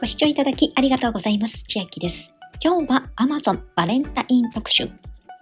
ご視聴いただきありがとうございます。千秋です。今日は Amazon バレンタイン特集。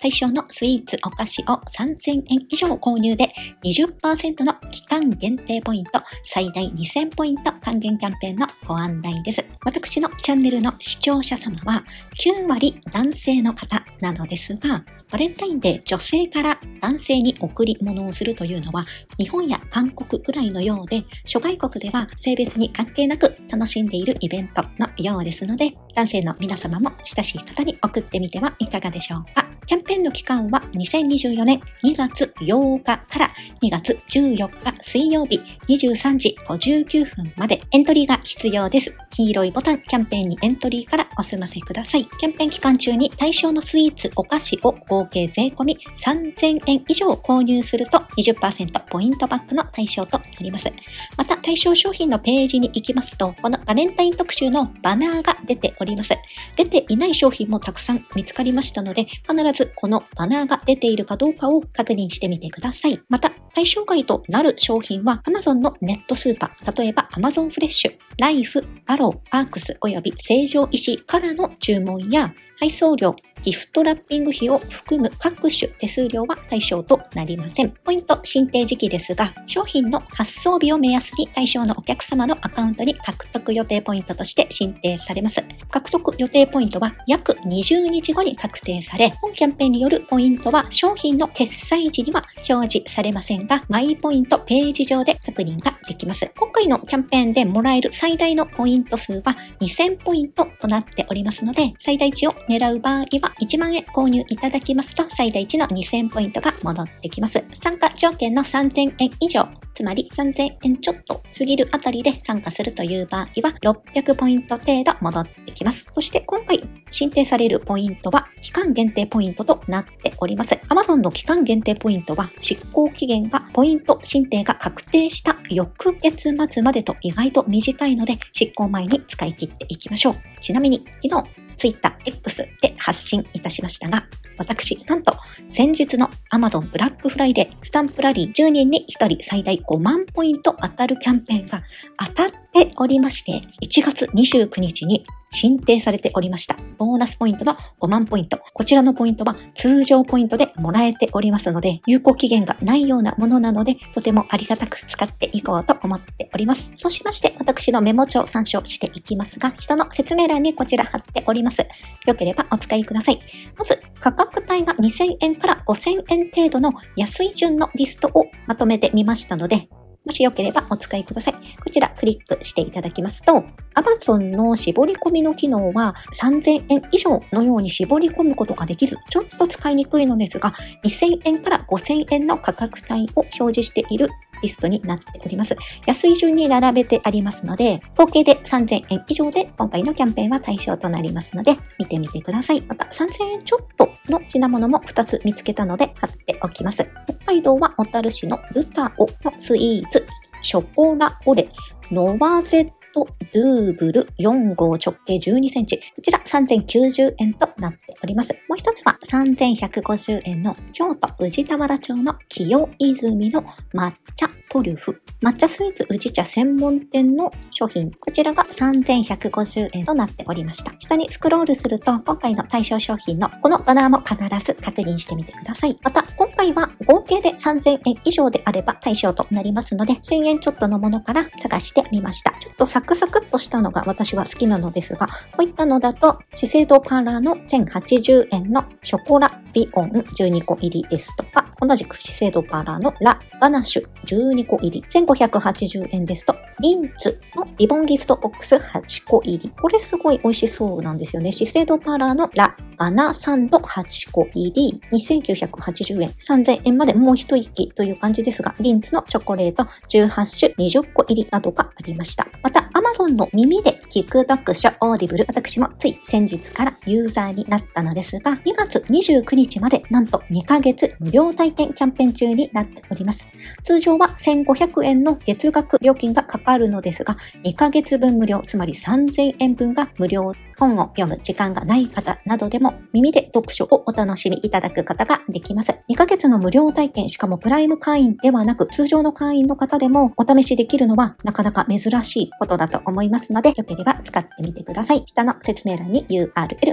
対象のスイーツ、お菓子を3000円以上購入で20%の期間限定ポイント、最大2000ポイント還元キャンペーンのご案内です。私のチャンネルの視聴者様は9割男性の方なのですが、バレンタインで女性から男性に贈り物をするというのは日本や韓国くらいのようで、諸外国では性別に関係なく楽しんでいるイベントのようですので、男性の皆様も親しい方に送ってみてはいかがでしょうか。キャンペーンの期間は2024年2月8日から2月14日水曜日23時59分までエントリーが必要です。黄色いボタンキャンペーンにエントリーからお済ませください。キャンペーン期間中に対象のスイーツ、お菓子を合計税込み3000円以上購入すると20%ポイントバックの対象となります。また対象商品のページに行きますと、このバレンタイン特集のバナーが出ております。出ていない商品もたくさん見つかりましたので、必ずずこのバナーが出ているかどうかを確認してみてください。また、対象外となる商品は Amazon のネットスーパー、例えば Amazon フレッシュ、ライフ、アロー、アークス及び成城石からの注文や配送料、ギフトラッピング費を含む各種手数料は対象となりません。ポイント申請時期ですが、商品の発送日を目安に対象のお客様のアカウントに獲得予定ポイントとして申請されます。獲得予定ポイントは約20日後に確定され、本キャンペーンによるポイントは商品の決済時には表示されませんが、マイポイントページ上で確認ができます。今回のキャンペーンでもらえる最大のポイント数は2000ポイントとなっておりますので、最大値を狙う場合は1万円購入いただきますと最大値の2000ポイントが戻ってきます。参加条件の3000円以上、つまり3000円ちょっと過ぎるあたりで参加するという場合は600ポイント程度戻ってきます。そして今回申請されるポイントは期間限定ポイントとなっております。Amazon の期間限定ポイントは執行期限がポイント申請が確定した翌月末までと意外と短いので執行前に使い切っていきましょう。ちなみに昨日 Twitter X で発信いたしましたが、私、なんと、先日の Amazon ブラックフライデースタンプラリー10人に1人最大5万ポイント当たるキャンペーンが当たっておりまして、1月29日に申請されておりました。ボーナスポイントの5万ポイント。こちらのポイントは通常ポイントでもらえておりますので、有効期限がないようなものなので、とてもありがたく使っていこうと思っております。そうしまして、私のメモ帳参照していきますが、下の説明欄にこちら貼っております。よければお使いください。まず、価格帯が2000円から5000円程度の安い順のリストをまとめてみましたので、もしよければお使いください。こちらクリックしていただきますと、Amazon の絞り込みの機能は3000円以上のように絞り込むことができず、ちょっと使いにくいのですが、2000円から5000円の価格帯を表示しているリストになっております。安い順に並べてありますので、合計で3000円以上で今回のキャンペーンは対象となりますので、見てみてください。また3000円ちょっとの品物も2つ見つけたので貼っておきます。北海道は小樽市のルタオのスイーツ、ショコラオレ、ノワゼットドゥーブル4号直径12センチ。こちら3090円となっております。もう一つは3150円の京都宇治田原町の清泉の抹茶トリュフ。抹茶スイーツ宇治茶専門店の商品。こちらが3150円となっておりました。下にスクロールすると、今回の対象商品のこのバナーも必ず確認してみてください。また、今回は合計で3000円以上であれば対象となりますので、1000円ちょっとのものから探してみました。ちょっとサクサクっとしたのが私は好きなのですが、こういったのだと、資生堂パーラーの1080円のショコラビオン12個入りですとか、同じく資生堂パーラーのラ・ガナッシュ12個入り1580円ですと、リンツのリボンギフトボックス8個入り。これすごい美味しそうなんですよね。資生堂パーラーのラ・ガナサンド8個入り2980円。3000円までもう一息という感じですが、リンツのチョコレート18種20個入りなどがありました。また、Amazon の耳で聞く読書 Audible、私もつい先日からユーザーになったのですが、2月29日までなんと2ヶ月無料体験キャンペーン中になっております。通常は1500円の月額料金がかかるのですが、2ヶ月分無料、つまり3000円分が無料本を読む時間がない方などでも耳で読書をお楽しみいただくことができます。2ヶ月の無料体験、しかもプライム会員ではなく通常の会員の方でもお試しできるのはなかなか珍しいことだと思いますので、よければ使ってみてください。下の説明欄に URL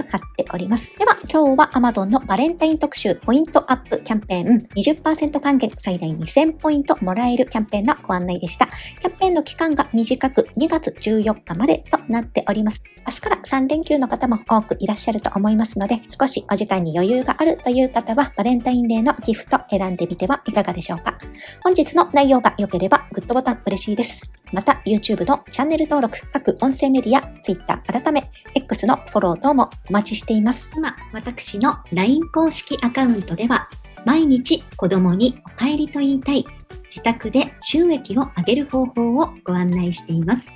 貼っております。では、今日は Amazon のバレンタイン特集ポイントアップキャンペーン20%還元最大2000ポイントもらえるキャンペーンのご案内でした。キャンペーンの期間が短く2月14日までとなっております。明日から3連休の方も多くいらっしゃると思いますので、少しお時間に余裕があるという方は、バレンタインデーのギフト選んでみてはいかがでしょうか。本日の内容が良ければ、グッドボタン嬉しいです。また、YouTube のチャンネル登録、各音声メディア、Twitter 改め、X のフォロー等もお待ちしています。今、私の LINE 公式アカウントでは、毎日子供にお帰りと言いたい、自宅で収益を上げる方法をご案内しています。